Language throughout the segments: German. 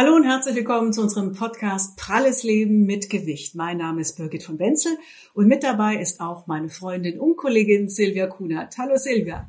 Hallo und herzlich willkommen zu unserem Podcast Pralles Leben mit Gewicht. Mein Name ist Birgit von Wenzel und mit dabei ist auch meine Freundin und Kollegin Silvia Kunert. Hallo Silvia.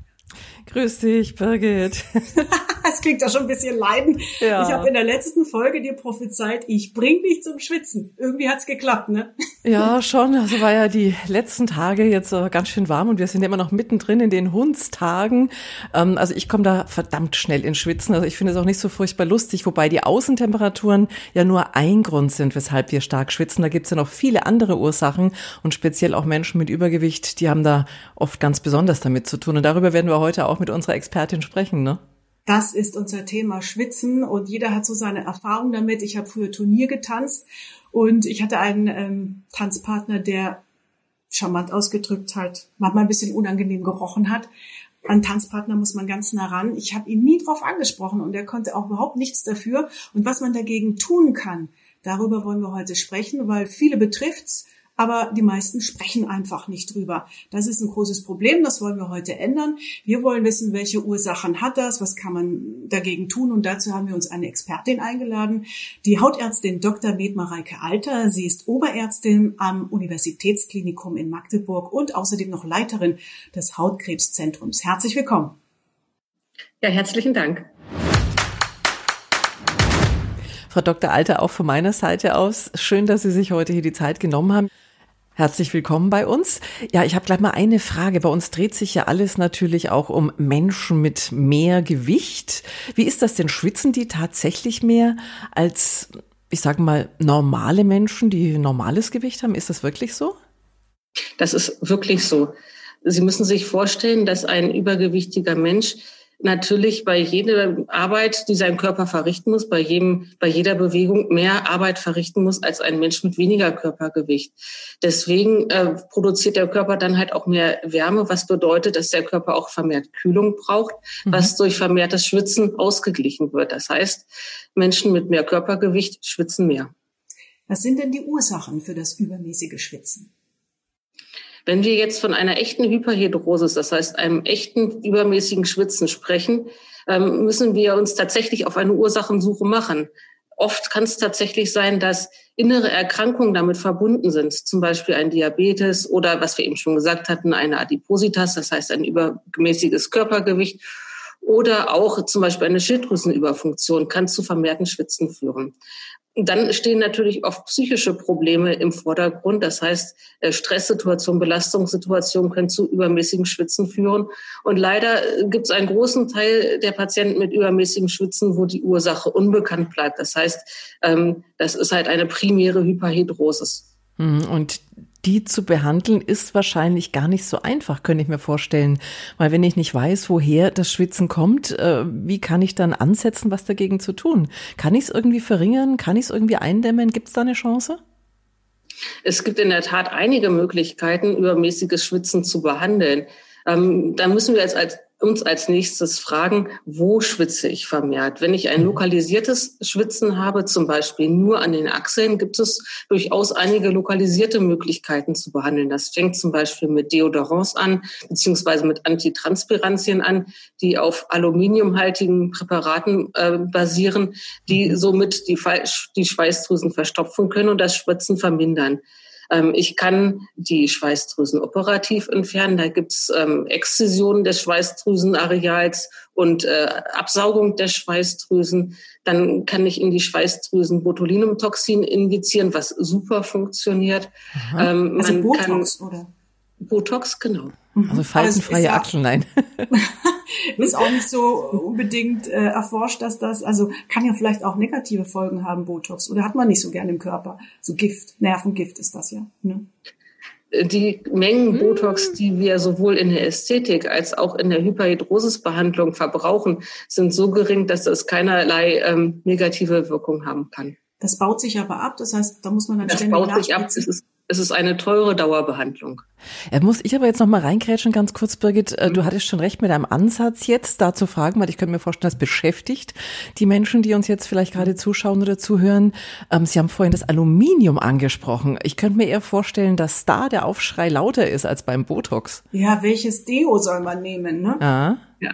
Grüß dich, Birgit. Es klingt doch schon ein bisschen leiden. Ja. Ich habe in der letzten Folge dir prophezeit, ich bring dich zum Schwitzen. Irgendwie hat's geklappt, ne? Ja, schon. Also war ja die letzten Tage jetzt äh, ganz schön warm und wir sind immer noch mittendrin in den Hundstagen. Ähm, also ich komme da verdammt schnell ins Schwitzen. Also ich finde es auch nicht so furchtbar lustig, wobei die Außentemperaturen ja nur ein Grund sind, weshalb wir stark schwitzen. Da gibt's ja noch viele andere Ursachen und speziell auch Menschen mit Übergewicht, die haben da oft ganz besonders damit zu tun. Und darüber werden wir heute auch mit unserer Expertin sprechen, ne? Das ist unser Thema Schwitzen und jeder hat so seine Erfahrung damit. Ich habe früher Turnier getanzt und ich hatte einen ähm, Tanzpartner, der charmant ausgedrückt halt manchmal ein bisschen unangenehm gerochen hat. An Tanzpartner muss man ganz nah ran. Ich habe ihn nie drauf angesprochen und er konnte auch überhaupt nichts dafür. Und was man dagegen tun kann, darüber wollen wir heute sprechen, weil viele betrifft's aber die meisten sprechen einfach nicht drüber. Das ist ein großes Problem, das wollen wir heute ändern. Wir wollen wissen, welche Ursachen hat das, was kann man dagegen tun und dazu haben wir uns eine Expertin eingeladen, die Hautärztin Dr. Med Mareike Alter. Sie ist Oberärztin am Universitätsklinikum in Magdeburg und außerdem noch Leiterin des Hautkrebszentrums. Herzlich willkommen. Ja, herzlichen Dank. Frau Dr. Alter, auch von meiner Seite aus, schön, dass Sie sich heute hier die Zeit genommen haben. Herzlich willkommen bei uns. Ja, ich habe gleich mal eine Frage. Bei uns dreht sich ja alles natürlich auch um Menschen mit mehr Gewicht. Wie ist das denn? Schwitzen die tatsächlich mehr als, ich sage mal, normale Menschen, die normales Gewicht haben? Ist das wirklich so? Das ist wirklich so. Sie müssen sich vorstellen, dass ein übergewichtiger Mensch natürlich bei jeder Arbeit, die sein Körper verrichten muss, bei jedem, bei jeder Bewegung mehr Arbeit verrichten muss als ein Mensch mit weniger Körpergewicht. Deswegen äh, produziert der Körper dann halt auch mehr Wärme, was bedeutet, dass der Körper auch vermehrt Kühlung braucht, mhm. was durch vermehrtes Schwitzen ausgeglichen wird. Das heißt, Menschen mit mehr Körpergewicht schwitzen mehr. Was sind denn die Ursachen für das übermäßige Schwitzen? Wenn wir jetzt von einer echten Hyperhidrosis, das heißt einem echten übermäßigen Schwitzen sprechen, ähm, müssen wir uns tatsächlich auf eine Ursachensuche machen. Oft kann es tatsächlich sein, dass innere Erkrankungen damit verbunden sind, zum Beispiel ein Diabetes oder, was wir eben schon gesagt hatten, eine Adipositas, das heißt ein übermäßiges Körpergewicht oder auch zum Beispiel eine Schilddrüsenüberfunktion kann zu vermehrten Schwitzen führen. Dann stehen natürlich oft psychische Probleme im Vordergrund. Das heißt, äh, Stresssituationen, Belastungssituationen können zu übermäßigem Schwitzen führen. Und leider äh, gibt es einen großen Teil der Patienten mit übermäßigem Schwitzen, wo die Ursache unbekannt bleibt. Das heißt, ähm, das ist halt eine primäre Hyperhidrosis. Hm, und die zu behandeln, ist wahrscheinlich gar nicht so einfach, könnte ich mir vorstellen. Weil wenn ich nicht weiß, woher das Schwitzen kommt, äh, wie kann ich dann ansetzen, was dagegen zu tun? Kann ich es irgendwie verringern? Kann ich es irgendwie eindämmen? Gibt es da eine Chance? Es gibt in der Tat einige Möglichkeiten, übermäßiges Schwitzen zu behandeln. Ähm, da müssen wir jetzt als uns als nächstes fragen, wo schwitze ich vermehrt? Wenn ich ein mhm. lokalisiertes Schwitzen habe, zum Beispiel nur an den Achseln, gibt es durchaus einige lokalisierte Möglichkeiten zu behandeln. Das fängt zum Beispiel mit Deodorants an, beziehungsweise mit Antitranspirantien an, die auf aluminiumhaltigen Präparaten äh, basieren, die mhm. somit die, die Schweißdrüsen verstopfen können und das Schwitzen vermindern. Ähm, ich kann die Schweißdrüsen operativ entfernen. Da gibt's ähm, Exzision des Schweißdrüsenareals und äh, Absaugung der Schweißdrüsen. Dann kann ich in die Schweißdrüsen Botulinumtoxin injizieren, was super funktioniert. Ähm, also Botox, kann, oder? Botox, genau. Mhm. Also faltenfreie Achseln, nein. ist auch nicht so unbedingt äh, erforscht, dass das, also kann ja vielleicht auch negative Folgen haben, Botox. Oder hat man nicht so gern im Körper. So Gift, Nervengift ist das ja. Ne? Die Mengen. Botox, die wir sowohl in der Ästhetik als auch in der Hyperhidrosisbehandlung verbrauchen, sind so gering, dass das keinerlei ähm, negative Wirkung haben kann. Das baut sich aber ab, das heißt, da muss man dann das ständig baut sich ab. Es ist es ist eine teure Dauerbehandlung. Er muss ich aber jetzt noch mal reingrätschen, ganz kurz, Birgit. Äh, du hattest schon recht mit deinem Ansatz jetzt, da zu fragen, weil ich könnte mir vorstellen, das beschäftigt die Menschen, die uns jetzt vielleicht gerade zuschauen oder zuhören. Ähm, Sie haben vorhin das Aluminium angesprochen. Ich könnte mir eher vorstellen, dass da der Aufschrei lauter ist als beim Botox. Ja, welches Deo soll man nehmen, ne? Ah. Ja.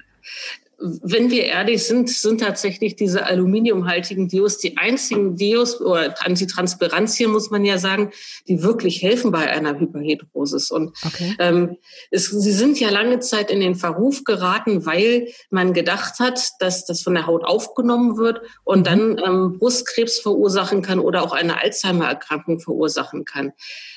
Wenn wir ehrlich sind, sind tatsächlich diese aluminiumhaltigen Dios die einzigen Dios oder Antitranspirantien, muss man ja sagen, die wirklich helfen bei einer Hyperhidrosis. Und okay. ähm, es, sie sind ja lange Zeit in den Verruf geraten, weil man gedacht hat, dass das von der Haut aufgenommen wird und mhm. dann ähm, Brustkrebs verursachen kann oder auch eine Alzheimer-Erkrankung verursachen kann.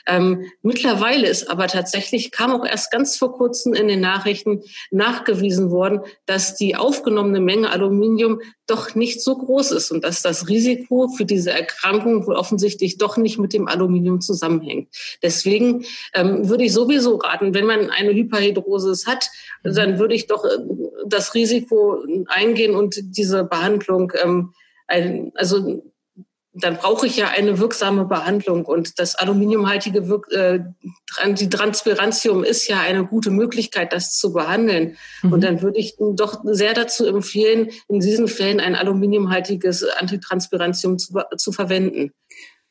Ähm, mittlerweile ist aber tatsächlich, kam auch erst ganz vor kurzem in den Nachrichten nachgewiesen worden, dass die aufgenommene Menge Aluminium doch nicht so groß ist und dass das Risiko für diese Erkrankung wohl offensichtlich doch nicht mit dem Aluminium zusammenhängt. Deswegen ähm, würde ich sowieso raten, wenn man eine Hyperhidrosis hat, mhm. dann würde ich doch äh, das Risiko eingehen und diese Behandlung ähm, ein, also dann brauche ich ja eine wirksame Behandlung. Und das aluminiumhaltige Wirk äh, die Transpirantium ist ja eine gute Möglichkeit, das zu behandeln. Mhm. Und dann würde ich doch sehr dazu empfehlen, in diesen Fällen ein aluminiumhaltiges Antitranspirantium zu, zu verwenden.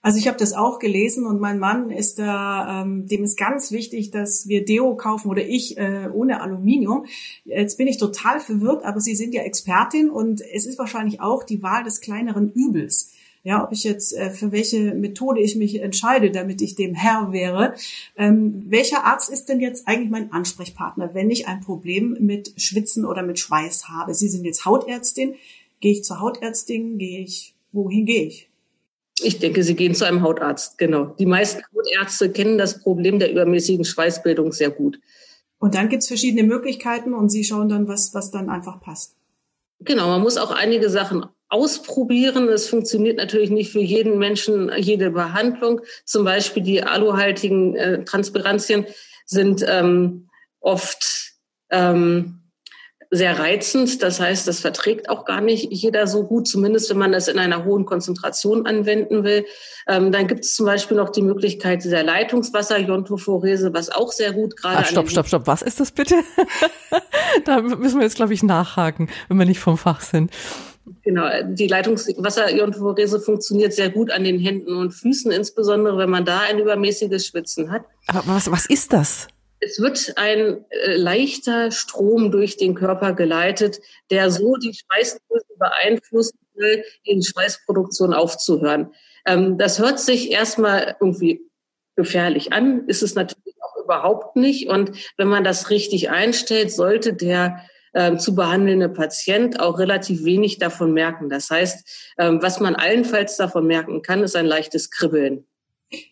Also ich habe das auch gelesen und mein Mann ist da, ähm, dem ist ganz wichtig, dass wir Deo kaufen oder ich äh, ohne Aluminium. Jetzt bin ich total verwirrt, aber Sie sind ja Expertin und es ist wahrscheinlich auch die Wahl des kleineren Übels ja, ob ich jetzt äh, für welche Methode ich mich entscheide, damit ich dem Herr wäre. Ähm, welcher Arzt ist denn jetzt eigentlich mein Ansprechpartner, wenn ich ein Problem mit Schwitzen oder mit Schweiß habe? Sie sind jetzt Hautärztin. Gehe ich zur Hautärztin? Gehe ich, wohin gehe ich? Ich denke, Sie gehen zu einem Hautarzt, genau. Die meisten Hautärzte kennen das Problem der übermäßigen Schweißbildung sehr gut. Und dann gibt's verschiedene Möglichkeiten und Sie schauen dann, was, was dann einfach passt. Genau, man muss auch einige Sachen ausprobieren. Es funktioniert natürlich nicht für jeden Menschen jede Behandlung. Zum Beispiel die aluhaltigen äh, Transpirantien sind ähm, oft ähm, sehr reizend. Das heißt, das verträgt auch gar nicht jeder so gut, zumindest wenn man das in einer hohen Konzentration anwenden will. Ähm, dann gibt es zum Beispiel noch die Möglichkeit der Leitungswasser-Iontophorese, was auch sehr gut gerade. Ah, stopp, stopp, stopp. Was ist das bitte? da müssen wir jetzt, glaube ich, nachhaken, wenn wir nicht vom Fach sind. Genau, die Leitungswasseriontophorese funktioniert sehr gut an den Händen und Füßen, insbesondere wenn man da ein übermäßiges Schwitzen hat. Aber was, was ist das? Es wird ein äh, leichter Strom durch den Körper geleitet, der so die Schweißdrüsen beeinflussen will, die Schweißproduktion aufzuhören. Ähm, das hört sich erstmal irgendwie gefährlich an, ist es natürlich auch überhaupt nicht. Und wenn man das richtig einstellt, sollte der ähm, zu behandelnde Patient auch relativ wenig davon merken. Das heißt, ähm, was man allenfalls davon merken kann, ist ein leichtes Kribbeln.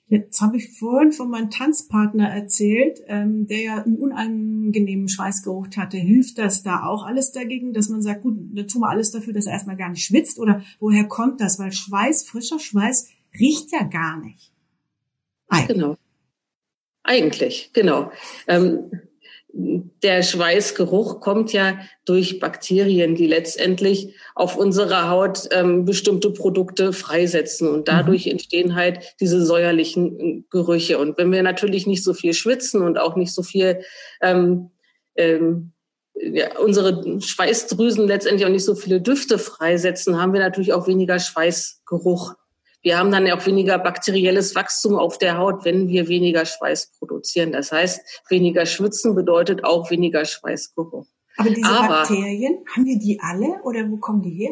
Jetzt habe ich vorhin von meinem Tanzpartner erzählt, ähm, der ja einen unangenehmen Schweißgeruch hatte. Hilft das da auch alles dagegen, dass man sagt, gut, dann tun wir alles dafür, dass er erstmal gar nicht schwitzt? Oder woher kommt das? Weil Schweiß, frischer Schweiß riecht ja gar nicht. Eigentlich. Genau. Eigentlich, genau. Ähm, der Schweißgeruch kommt ja durch Bakterien, die letztendlich auf unserer Haut ähm, bestimmte Produkte freisetzen und dadurch mhm. entstehen halt diese säuerlichen äh, Gerüche. Und wenn wir natürlich nicht so viel schwitzen und auch nicht so viel ähm, ähm, ja, unsere Schweißdrüsen letztendlich auch nicht so viele Düfte freisetzen, haben wir natürlich auch weniger Schweißgeruch. Wir haben dann auch weniger bakterielles Wachstum auf der Haut, wenn wir weniger Schweiß produzieren. Das heißt, weniger Schwitzen bedeutet auch weniger Schweißgeruch. Aber diese Aber, Bakterien, haben wir die alle oder wo kommen die her?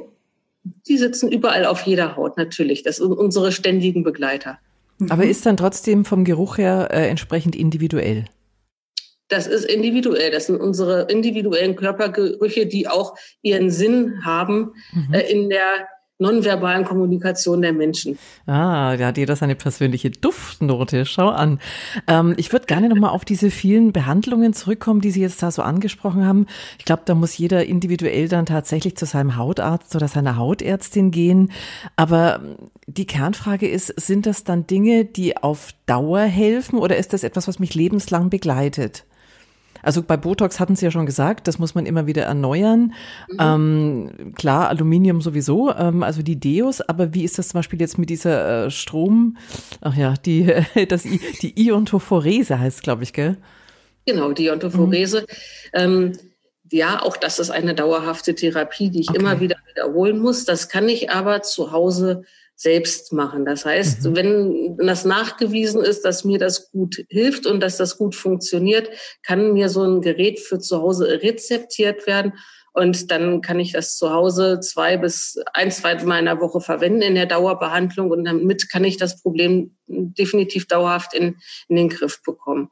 Die sitzen überall auf jeder Haut, natürlich. Das sind unsere ständigen Begleiter. Aber ist dann trotzdem vom Geruch her äh, entsprechend individuell? Das ist individuell. Das sind unsere individuellen Körpergerüche, die auch ihren Sinn haben mhm. äh, in der nonverbalen Kommunikation der Menschen. Ah, da hat jeder seine persönliche Duftnote. Schau an. Ähm, ich würde gerne nochmal auf diese vielen Behandlungen zurückkommen, die Sie jetzt da so angesprochen haben. Ich glaube, da muss jeder individuell dann tatsächlich zu seinem Hautarzt oder seiner Hautärztin gehen. Aber die Kernfrage ist, sind das dann Dinge, die auf Dauer helfen oder ist das etwas, was mich lebenslang begleitet? Also bei Botox hatten Sie ja schon gesagt, das muss man immer wieder erneuern. Mhm. Ähm, klar, Aluminium sowieso, ähm, also die Deos, aber wie ist das zum Beispiel jetzt mit dieser äh, Strom, ach ja, die, das, die Iontophorese heißt glaube ich, gell? Genau, die Iontophorese. Mhm. Ähm, ja, auch das ist eine dauerhafte Therapie, die ich okay. immer wieder wiederholen muss. Das kann ich aber zu Hause selbst machen. Das heißt, mhm. wenn das nachgewiesen ist, dass mir das gut hilft und dass das gut funktioniert, kann mir so ein Gerät für zu Hause rezeptiert werden. Und dann kann ich das zu Hause zwei bis ein, zwei Mal in der Woche verwenden in der Dauerbehandlung. Und damit kann ich das Problem definitiv dauerhaft in, in den Griff bekommen.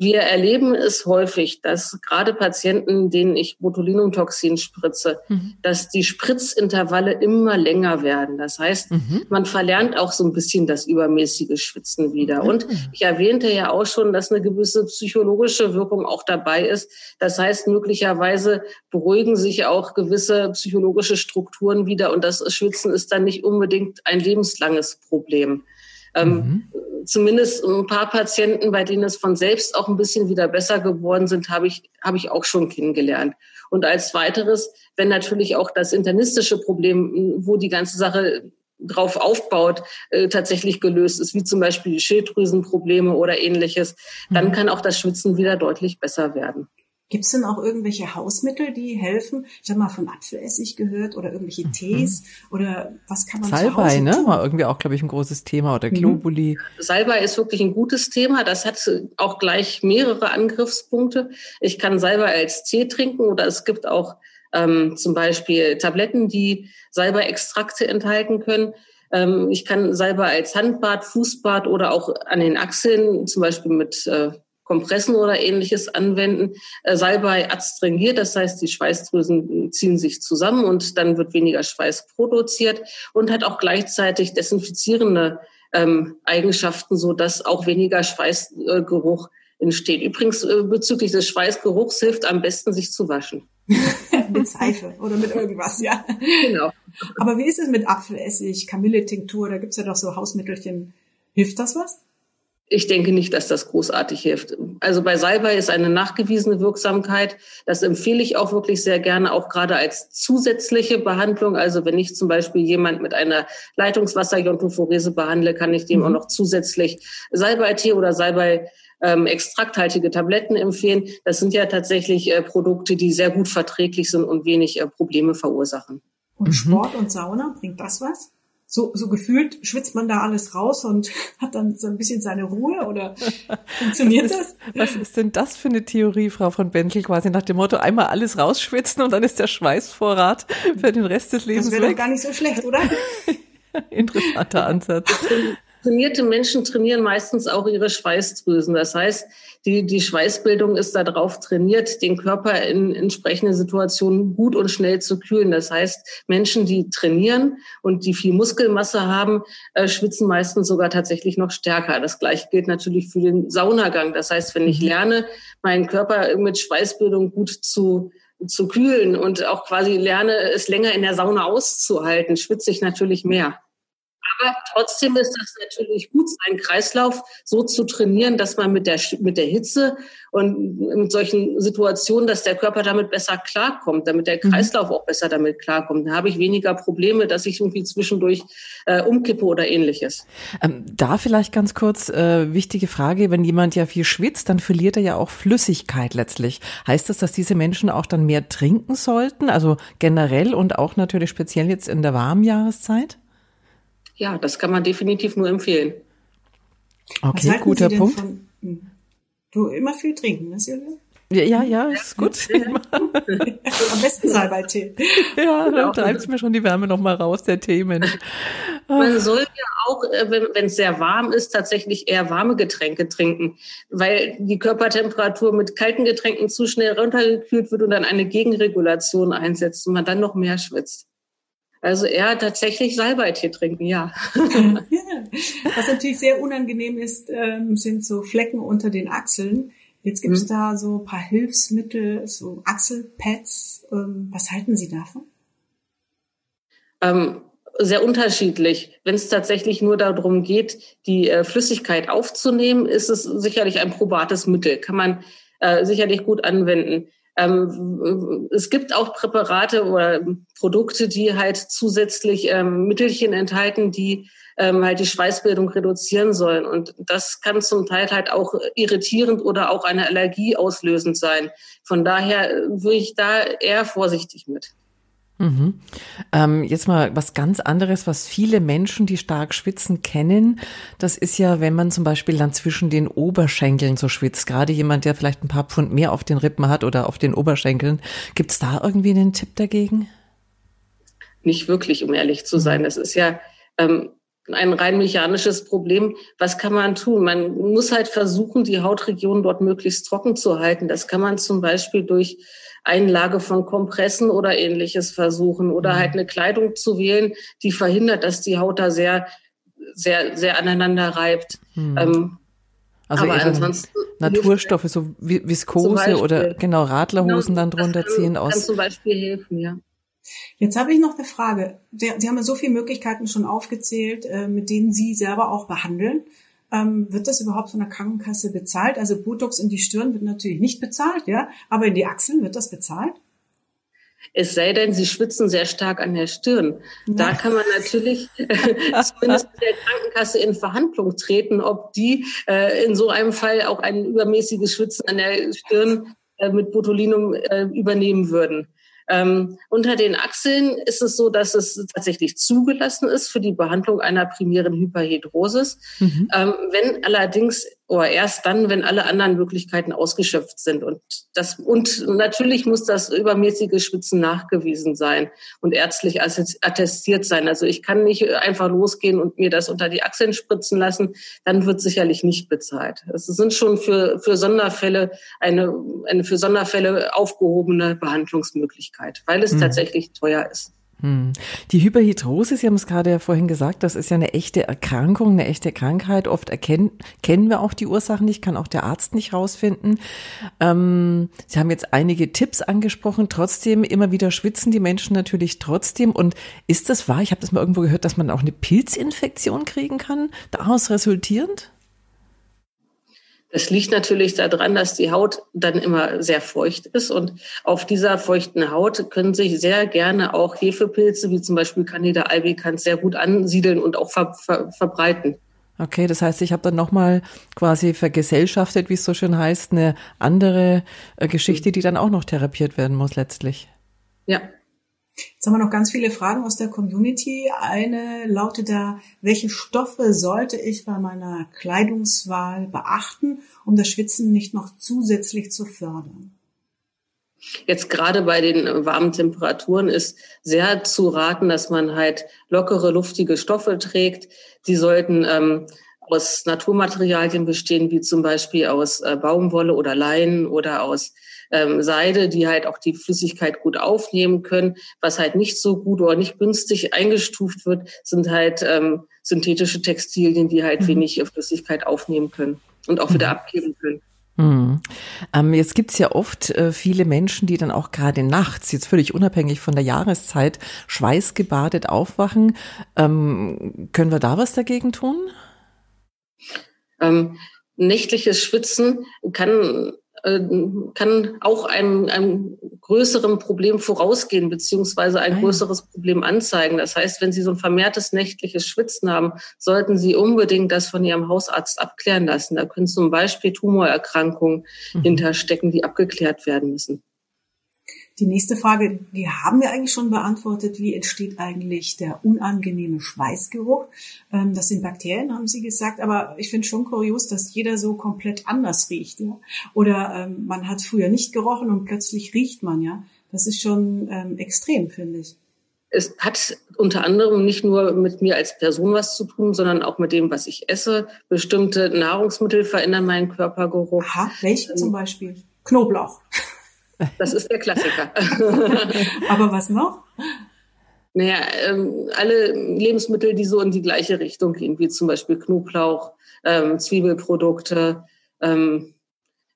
Wir erleben es häufig, dass gerade Patienten, denen ich Botulinumtoxin spritze, mhm. dass die Spritzintervalle immer länger werden. Das heißt, mhm. man verlernt auch so ein bisschen das übermäßige Schwitzen wieder. Mhm. Und ich erwähnte ja auch schon, dass eine gewisse psychologische Wirkung auch dabei ist. Das heißt, möglicherweise beruhigen sich auch gewisse psychologische Strukturen wieder und das Schwitzen ist dann nicht unbedingt ein lebenslanges Problem. Ähm, mhm. Zumindest ein paar Patienten, bei denen es von selbst auch ein bisschen wieder besser geworden sind, habe ich, habe ich auch schon kennengelernt. Und als weiteres, wenn natürlich auch das internistische Problem, wo die ganze Sache drauf aufbaut, äh, tatsächlich gelöst ist, wie zum Beispiel Schilddrüsenprobleme oder ähnliches, dann mhm. kann auch das Schwitzen wieder deutlich besser werden. Gibt es denn auch irgendwelche Hausmittel, die helfen? Ich habe mal von Apfelessig gehört oder irgendwelche mhm. Tees mhm. oder was kann man Salbei, ne? War irgendwie auch, glaube ich, ein großes Thema oder mhm. Globuli. Mhm. Salbei ist wirklich ein gutes Thema. Das hat auch gleich mehrere Angriffspunkte. Ich kann Salbei als Tee trinken oder es gibt auch ähm, zum Beispiel Tabletten, die Salbei-Extrakte enthalten können. Ähm, ich kann Salbei als Handbad, Fußbad oder auch an den Achseln, zum Beispiel mit äh, Kompressen oder ähnliches anwenden. Äh, Salbei adstringiert, das heißt, die Schweißdrüsen ziehen sich zusammen und dann wird weniger Schweiß produziert und hat auch gleichzeitig desinfizierende ähm, Eigenschaften, so dass auch weniger Schweißgeruch entsteht. Übrigens äh, bezüglich des Schweißgeruchs hilft am besten, sich zu waschen. mit Seife oder mit irgendwas, ja. Genau. Aber wie ist es mit Apfelessig, Kamille-Tinktur? Da gibt's ja doch so Hausmittelchen. Hilft das was? Ich denke nicht, dass das großartig hilft. Also bei Salbei ist eine nachgewiesene Wirksamkeit. Das empfehle ich auch wirklich sehr gerne, auch gerade als zusätzliche Behandlung. Also wenn ich zum Beispiel jemand mit einer Leitungswasser-Jontophorese behandle, kann ich dem mhm. auch noch zusätzlich Salbei-Tee oder Salbei ähm, extrakthaltige Tabletten empfehlen. Das sind ja tatsächlich äh, Produkte, die sehr gut verträglich sind und wenig äh, Probleme verursachen. Und Sport und Sauna, bringt das was? So, so gefühlt schwitzt man da alles raus und hat dann so ein bisschen seine Ruhe oder funktioniert das? Was ist denn das für eine Theorie, Frau von Bentel, quasi nach dem Motto, einmal alles rausschwitzen und dann ist der Schweißvorrat für den Rest des Lebens Das wäre doch gar nicht so schlecht, oder? Interessanter Ansatz. Trainierte Menschen trainieren meistens auch ihre Schweißdrüsen. Das heißt, die, die Schweißbildung ist darauf trainiert, den Körper in entsprechenden Situationen gut und schnell zu kühlen. Das heißt, Menschen, die trainieren und die viel Muskelmasse haben, äh, schwitzen meistens sogar tatsächlich noch stärker. Das gleiche gilt natürlich für den Saunagang. Das heißt, wenn ich mhm. lerne, meinen Körper mit Schweißbildung gut zu zu kühlen und auch quasi lerne, es länger in der Sauna auszuhalten, schwitze ich natürlich mehr. Aber trotzdem ist das natürlich gut, seinen Kreislauf so zu trainieren, dass man mit der, mit der Hitze und in solchen Situationen, dass der Körper damit besser klarkommt, damit der mhm. Kreislauf auch besser damit klarkommt. Da habe ich weniger Probleme, dass ich irgendwie zwischendurch äh, umkippe oder ähnliches. Ähm, da vielleicht ganz kurz äh, wichtige Frage, wenn jemand ja viel schwitzt, dann verliert er ja auch Flüssigkeit letztlich. Heißt das, dass diese Menschen auch dann mehr trinken sollten, also generell und auch natürlich speziell jetzt in der warmen Jahreszeit? Ja, das kann man definitiv nur empfehlen. Okay, guter Punkt. Von, hm, du immer viel trinken, ne, Silvia? Ja, ja, ja, ist gut. Am besten Salbei-Tee. Ja, dann treibt es mir schon die Wärme noch mal raus, der Tee, Mensch. Man soll ja auch, äh, wenn es sehr warm ist, tatsächlich eher warme Getränke trinken, weil die Körpertemperatur mit kalten Getränken zu schnell runtergekühlt wird und dann eine Gegenregulation einsetzt und man dann noch mehr schwitzt. Also eher tatsächlich Salbeitee trinken, ja. Was natürlich sehr unangenehm ist, ähm, sind so Flecken unter den Achseln. Jetzt gibt es mhm. da so ein paar Hilfsmittel, so Achselpads. Ähm, was halten Sie davon? Ähm, sehr unterschiedlich. Wenn es tatsächlich nur darum geht, die äh, Flüssigkeit aufzunehmen, ist es sicherlich ein probates Mittel. Kann man äh, sicherlich gut anwenden. Ähm, es gibt auch Präparate oder Produkte, die halt zusätzlich ähm, Mittelchen enthalten, die ähm, halt die Schweißbildung reduzieren sollen. Und das kann zum Teil halt auch irritierend oder auch eine Allergie auslösend sein. Von daher äh, würde ich da eher vorsichtig mit. Mhm. Ähm, jetzt mal was ganz anderes, was viele Menschen, die stark schwitzen, kennen. Das ist ja, wenn man zum Beispiel dann zwischen den Oberschenkeln so schwitzt. Gerade jemand, der vielleicht ein paar Pfund mehr auf den Rippen hat oder auf den Oberschenkeln. Gibt es da irgendwie einen Tipp dagegen? Nicht wirklich, um ehrlich zu sein. Das ist ja ähm, ein rein mechanisches Problem. Was kann man tun? Man muss halt versuchen, die Hautregion dort möglichst trocken zu halten. Das kann man zum Beispiel durch Einlage von Kompressen oder ähnliches versuchen oder halt eine Kleidung zu wählen, die verhindert, dass die Haut da sehr, sehr, sehr aneinander reibt. Hm. Ähm, also aber ansonsten Naturstoffe, so Viskose oder genau Radlerhosen genau, dann drunter kann, ziehen aus. Kann zum Beispiel helfen, ja. Jetzt habe ich noch eine Frage. Sie, Sie haben ja so viele Möglichkeiten schon aufgezählt, äh, mit denen Sie selber auch behandeln. Ähm, wird das überhaupt von der Krankenkasse bezahlt? Also Botox in die Stirn wird natürlich nicht bezahlt, ja, aber in die Achseln wird das bezahlt? Es sei denn, sie schwitzen sehr stark an der Stirn. Da kann man natürlich zumindest mit der Krankenkasse in Verhandlung treten, ob die äh, in so einem Fall auch ein übermäßiges Schwitzen an der Stirn äh, mit Botulinum äh, übernehmen würden. Ähm, unter den Achseln ist es so, dass es tatsächlich zugelassen ist für die Behandlung einer primären Hyperhidrosis. Mhm. Ähm, wenn allerdings oder erst dann, wenn alle anderen Möglichkeiten ausgeschöpft sind. Und das, und natürlich muss das übermäßige Schwitzen nachgewiesen sein und ärztlich attestiert sein. Also ich kann nicht einfach losgehen und mir das unter die Achseln spritzen lassen. Dann wird sicherlich nicht bezahlt. Es sind schon für, für Sonderfälle eine, eine für Sonderfälle aufgehobene Behandlungsmöglichkeit, weil es mhm. tatsächlich teuer ist. Hm. Die Hyperhidrose, Sie haben es gerade ja vorhin gesagt, das ist ja eine echte Erkrankung, eine echte Krankheit. Oft erkennen, kennen wir auch die Ursachen nicht, kann auch der Arzt nicht rausfinden. Ähm, Sie haben jetzt einige Tipps angesprochen. Trotzdem immer wieder schwitzen die Menschen natürlich trotzdem. Und ist das wahr? Ich habe das mal irgendwo gehört, dass man auch eine Pilzinfektion kriegen kann, daraus resultierend? Das liegt natürlich daran, dass die Haut dann immer sehr feucht ist und auf dieser feuchten Haut können sich sehr gerne auch Hefepilze wie zum Beispiel Candida albicans sehr gut ansiedeln und auch ver ver verbreiten. Okay, das heißt, ich habe dann nochmal quasi vergesellschaftet, wie es so schön heißt, eine andere äh, Geschichte, die dann auch noch therapiert werden muss letztlich. Ja, Jetzt haben wir noch ganz viele Fragen aus der Community. Eine lautet da, welche Stoffe sollte ich bei meiner Kleidungswahl beachten, um das Schwitzen nicht noch zusätzlich zu fördern? Jetzt gerade bei den warmen Temperaturen ist sehr zu raten, dass man halt lockere, luftige Stoffe trägt. Die sollten ähm, aus Naturmaterialien bestehen, wie zum Beispiel aus äh, Baumwolle oder Leinen oder aus ähm, Seide, die halt auch die Flüssigkeit gut aufnehmen können. Was halt nicht so gut oder nicht günstig eingestuft wird, sind halt ähm, synthetische Textilien, die halt mhm. wenig Flüssigkeit aufnehmen können und auch wieder mhm. abgeben können. Hm. Ähm, jetzt gibt's ja oft äh, viele Menschen, die dann auch gerade nachts, jetzt völlig unabhängig von der Jahreszeit, schweißgebadet aufwachen. Ähm, können wir da was dagegen tun? Ähm, nächtliches Schwitzen kann kann auch einem, einem größeren Problem vorausgehen, beziehungsweise ein größeres Problem anzeigen. Das heißt, wenn Sie so ein vermehrtes nächtliches Schwitzen haben, sollten Sie unbedingt das von Ihrem Hausarzt abklären lassen. Da können zum Beispiel Tumorerkrankungen mhm. hinterstecken, die abgeklärt werden müssen. Die nächste Frage, die haben wir eigentlich schon beantwortet. Wie entsteht eigentlich der unangenehme Schweißgeruch? Ähm, das sind Bakterien, haben Sie gesagt. Aber ich finde schon kurios, dass jeder so komplett anders riecht. Ja? Oder ähm, man hat früher nicht gerochen und plötzlich riecht man. ja. Das ist schon ähm, extrem, finde ich. Es hat unter anderem nicht nur mit mir als Person was zu tun, sondern auch mit dem, was ich esse. Bestimmte Nahrungsmittel verändern meinen Körpergeruch. Aha, welche zum Beispiel? Knoblauch. Das ist der Klassiker. Aber was noch? Naja, ähm, alle Lebensmittel, die so in die gleiche Richtung gehen, wie zum Beispiel Knoblauch, ähm, Zwiebelprodukte, ähm,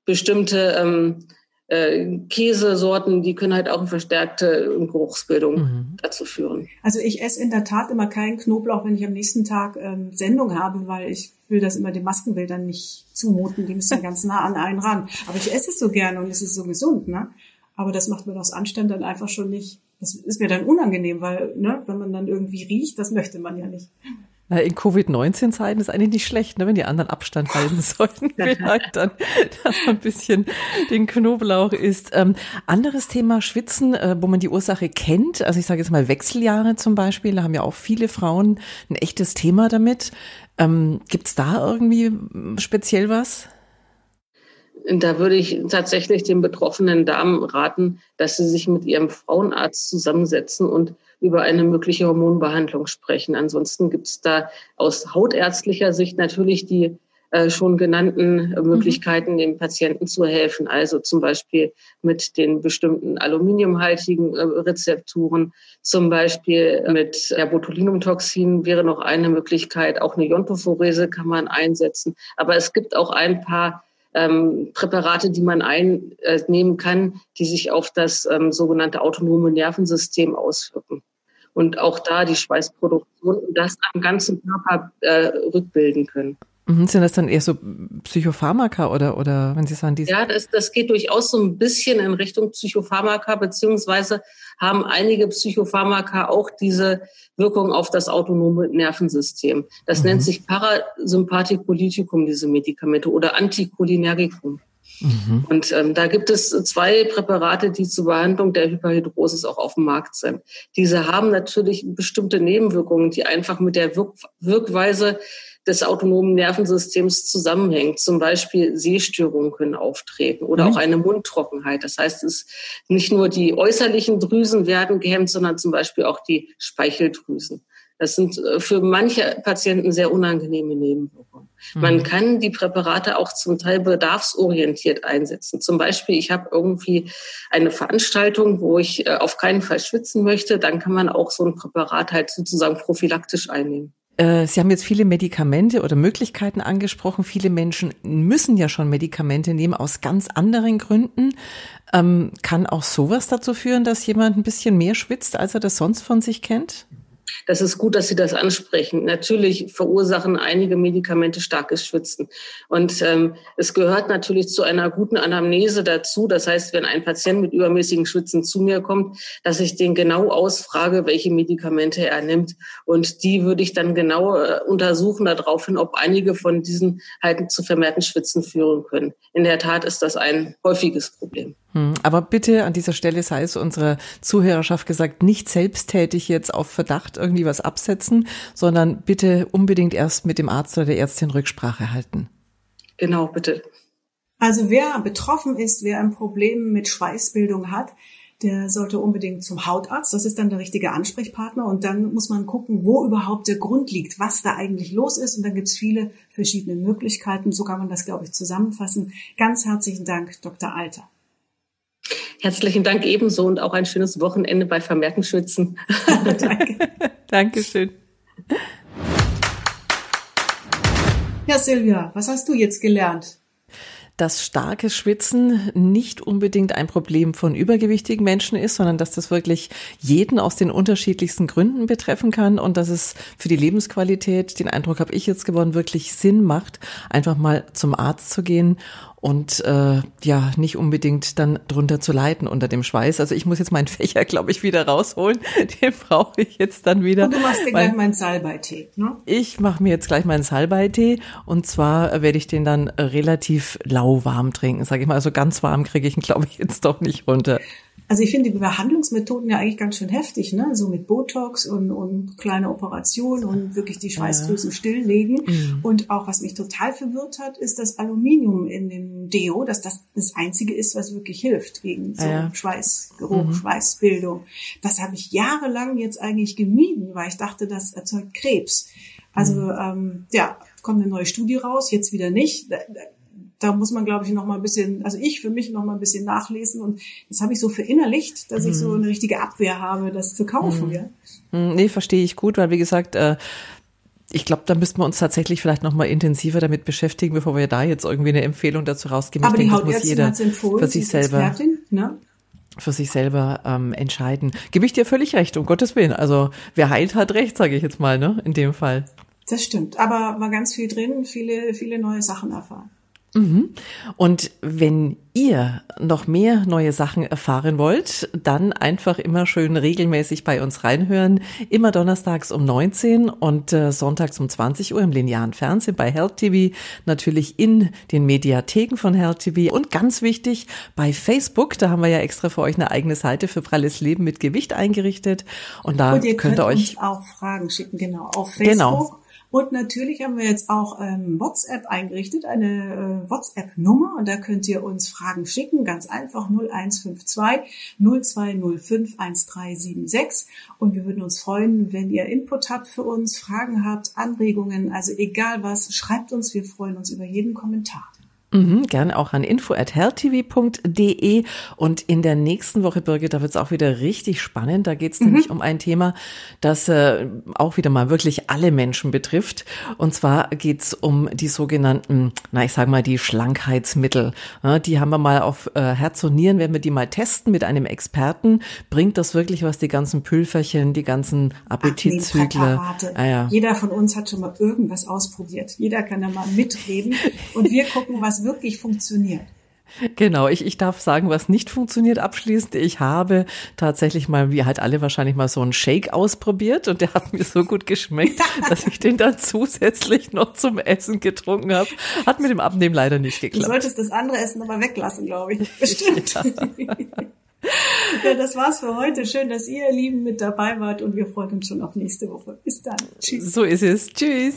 bestimmte ähm, äh, Käsesorten, die können halt auch eine verstärkte Geruchsbildung mhm. dazu führen. Also ich esse in der Tat immer keinen Knoblauch, wenn ich am nächsten Tag ähm, Sendung habe, weil ich will das immer den Maskenbildern nicht zumuten, die müssen ganz nah an einen ran. Aber ich esse es so gerne und es ist so gesund, ne? Aber das macht mir aus Anstand dann einfach schon nicht. Das ist mir dann unangenehm, weil, ne, wenn man dann irgendwie riecht, das möchte man ja nicht. Na, in Covid-19-Zeiten ist eigentlich nicht schlecht, ne, wenn die anderen Abstand halten sollten, vielleicht dann, dass man ein bisschen den Knoblauch isst. Ähm, anderes Thema Schwitzen, äh, wo man die Ursache kennt, also ich sage jetzt mal Wechseljahre zum Beispiel, da haben ja auch viele Frauen ein echtes Thema damit. Ähm, Gibt da irgendwie speziell was? Da würde ich tatsächlich den betroffenen Damen raten, dass sie sich mit ihrem Frauenarzt zusammensetzen und über eine mögliche Hormonbehandlung sprechen. Ansonsten gibt es da aus hautärztlicher Sicht natürlich die äh, schon genannten mhm. Möglichkeiten, dem Patienten zu helfen. Also zum Beispiel mit den bestimmten aluminiumhaltigen äh, Rezepturen, zum Beispiel mit ja, Botulinumtoxin wäre noch eine Möglichkeit. Auch eine Iontophorese kann man einsetzen. Aber es gibt auch ein paar ähm, Präparate, die man einnehmen kann, die sich auf das ähm, sogenannte autonome Nervensystem auswirken. Und auch da die Schweißproduktion und das am ganzen Körper äh, rückbilden können. Mhm, sind das dann eher so Psychopharmaka oder, oder wenn Sie sagen, diese? Ja, das, das geht durchaus so ein bisschen in Richtung Psychopharmaka, beziehungsweise haben einige Psychopharmaka auch diese Wirkung auf das autonome Nervensystem. Das mhm. nennt sich Parasympathikolytikum, diese Medikamente, oder Anticholinergikum. Mhm. Und ähm, da gibt es zwei Präparate, die zur Behandlung der Hyperhidrosis auch auf dem Markt sind. Diese haben natürlich bestimmte Nebenwirkungen, die einfach mit der Wirk Wirkweise des autonomen Nervensystems zusammenhängt. Zum Beispiel Sehstörungen können auftreten oder mhm. auch eine Mundtrockenheit. Das heißt, es nicht nur die äußerlichen Drüsen werden gehemmt, sondern zum Beispiel auch die Speicheldrüsen. Das sind äh, für manche Patienten sehr unangenehme Nebenwirkungen. Mhm. Man kann die Präparate auch zum Teil bedarfsorientiert einsetzen. Zum Beispiel, ich habe irgendwie eine Veranstaltung, wo ich äh, auf keinen Fall schwitzen möchte, dann kann man auch so ein Präparat halt sozusagen prophylaktisch einnehmen. Äh, Sie haben jetzt viele Medikamente oder Möglichkeiten angesprochen. Viele Menschen müssen ja schon Medikamente nehmen aus ganz anderen Gründen. Ähm, kann auch sowas dazu führen, dass jemand ein bisschen mehr schwitzt, als er das sonst von sich kennt? Das ist gut, dass Sie das ansprechen. Natürlich verursachen einige Medikamente starkes Schwitzen. Und ähm, es gehört natürlich zu einer guten Anamnese dazu. Das heißt, wenn ein Patient mit übermäßigen Schwitzen zu mir kommt, dass ich den genau ausfrage, welche Medikamente er nimmt. Und die würde ich dann genau äh, untersuchen daraufhin, ob einige von diesen halt zu vermehrten Schwitzen führen können. In der Tat ist das ein häufiges Problem. Hm, aber bitte an dieser Stelle sei es unserer Zuhörerschaft gesagt, nicht selbsttätig jetzt auf Verdacht irgendwie was absetzen, sondern bitte unbedingt erst mit dem Arzt oder der Ärztin Rücksprache halten. Genau, bitte. Also wer betroffen ist, wer ein Problem mit Schweißbildung hat, der sollte unbedingt zum Hautarzt. Das ist dann der richtige Ansprechpartner. Und dann muss man gucken, wo überhaupt der Grund liegt, was da eigentlich los ist. Und dann gibt es viele verschiedene Möglichkeiten. So kann man das, glaube ich, zusammenfassen. Ganz herzlichen Dank, Dr. Alter. Herzlichen Dank ebenso und auch ein schönes Wochenende bei Vermerken Schützen. Danke. Dankeschön. Ja, Silvia, was hast du jetzt gelernt? dass starkes Schwitzen nicht unbedingt ein Problem von übergewichtigen Menschen ist, sondern dass das wirklich jeden aus den unterschiedlichsten Gründen betreffen kann und dass es für die Lebensqualität, den Eindruck habe ich jetzt gewonnen, wirklich Sinn macht, einfach mal zum Arzt zu gehen und äh, ja, nicht unbedingt dann drunter zu leiden unter dem Schweiß. Also ich muss jetzt meinen Fächer, glaube ich, wieder rausholen. Den brauche ich jetzt dann wieder. Und du machst dir gleich meinen Salbeitee, ne? Ich mache mir jetzt gleich meinen Salbeitee und zwar werde ich den dann relativ lauwarm trinken, sage ich mal. Also ganz warm kriege ich ihn, glaube ich, jetzt doch nicht runter. Also ich finde die Behandlungsmethoden ja eigentlich ganz schön heftig, ne? So mit Botox und, und kleine Operationen und wirklich die Schweißdrüsen ja. stilllegen. Mhm. Und auch was mich total verwirrt hat, ist das Aluminium in dem Deo, dass das das einzige ist, was wirklich hilft gegen so ja. Schweißgeruch, mhm. Schweißbildung. Das habe ich jahrelang jetzt eigentlich gemieden, weil ich dachte, das erzeugt Krebs. Also mhm. ähm, ja, kommt eine neue Studie raus, jetzt wieder nicht da muss man, glaube ich, noch mal ein bisschen, also ich für mich noch mal ein bisschen nachlesen und das habe ich so verinnerlicht, dass ich so mhm. eine richtige Abwehr habe, das zu kaufen. Mhm. Ja? Mhm, nee, verstehe ich gut, weil wie gesagt, äh, ich glaube, da müssten wir uns tatsächlich vielleicht noch mal intensiver damit beschäftigen, bevor wir da jetzt irgendwie eine Empfehlung dazu rausgeben. Aber ich die denke, das muss jeder für sich selber. Ne? für sich selber ähm, entscheiden. Gebe ich dir völlig recht, um Gottes Willen. Also wer heilt, hat recht, sage ich jetzt mal, ne? In dem Fall. Das stimmt. Aber war ganz viel drin, viele, viele neue Sachen erfahren. Mhm. Und wenn ihr noch mehr neue Sachen erfahren wollt, dann einfach immer schön regelmäßig bei uns reinhören. Immer donnerstags um 19 und äh, sonntags um 20 Uhr im linearen Fernsehen bei Health TV, natürlich in den Mediatheken von Health TV und ganz wichtig bei Facebook, da haben wir ja extra für euch eine eigene Seite für pralles Leben mit Gewicht eingerichtet und da und ihr könnt ihr euch auch Fragen schicken, genau, auf genau. Facebook. Genau. Und natürlich haben wir jetzt auch ähm, WhatsApp eingerichtet, eine äh, WhatsApp-Nummer. Und da könnt ihr uns Fragen schicken, ganz einfach 0152 0205 1376. Und wir würden uns freuen, wenn ihr Input habt für uns, Fragen habt, Anregungen, also egal was, schreibt uns. Wir freuen uns über jeden Kommentar. Mhm, gerne auch an info.healthtv.de und in der nächsten Woche, Birgit, da wird es auch wieder richtig spannend. Da geht es mhm. nämlich um ein Thema, das äh, auch wieder mal wirklich alle Menschen betrifft. Und zwar geht es um die sogenannten, na ich sage mal, die Schlankheitsmittel. Ja, die haben wir mal auf äh, Herz und Nieren, wenn wir die mal testen mit einem Experten, bringt das wirklich was, die ganzen Pülferchen, die ganzen Appetitzügler. Ah, ja. Jeder von uns hat schon mal irgendwas ausprobiert. Jeder kann da mal mitreden und wir gucken, was wirklich funktioniert. Genau, ich, ich darf sagen, was nicht funktioniert abschließend. Ich habe tatsächlich mal, wie halt alle wahrscheinlich mal so einen Shake ausprobiert und der hat mir so gut geschmeckt, dass ich den dann zusätzlich noch zum Essen getrunken habe. Hat mit dem Abnehmen leider nicht geklappt. Du solltest das andere Essen aber weglassen, glaube ich. Bestimmt. Ja. ja, das war's für heute. Schön, dass ihr, ihr Lieben, mit dabei wart und wir freuen uns schon auf nächste Woche. Bis dann. Tschüss. So ist es. Tschüss.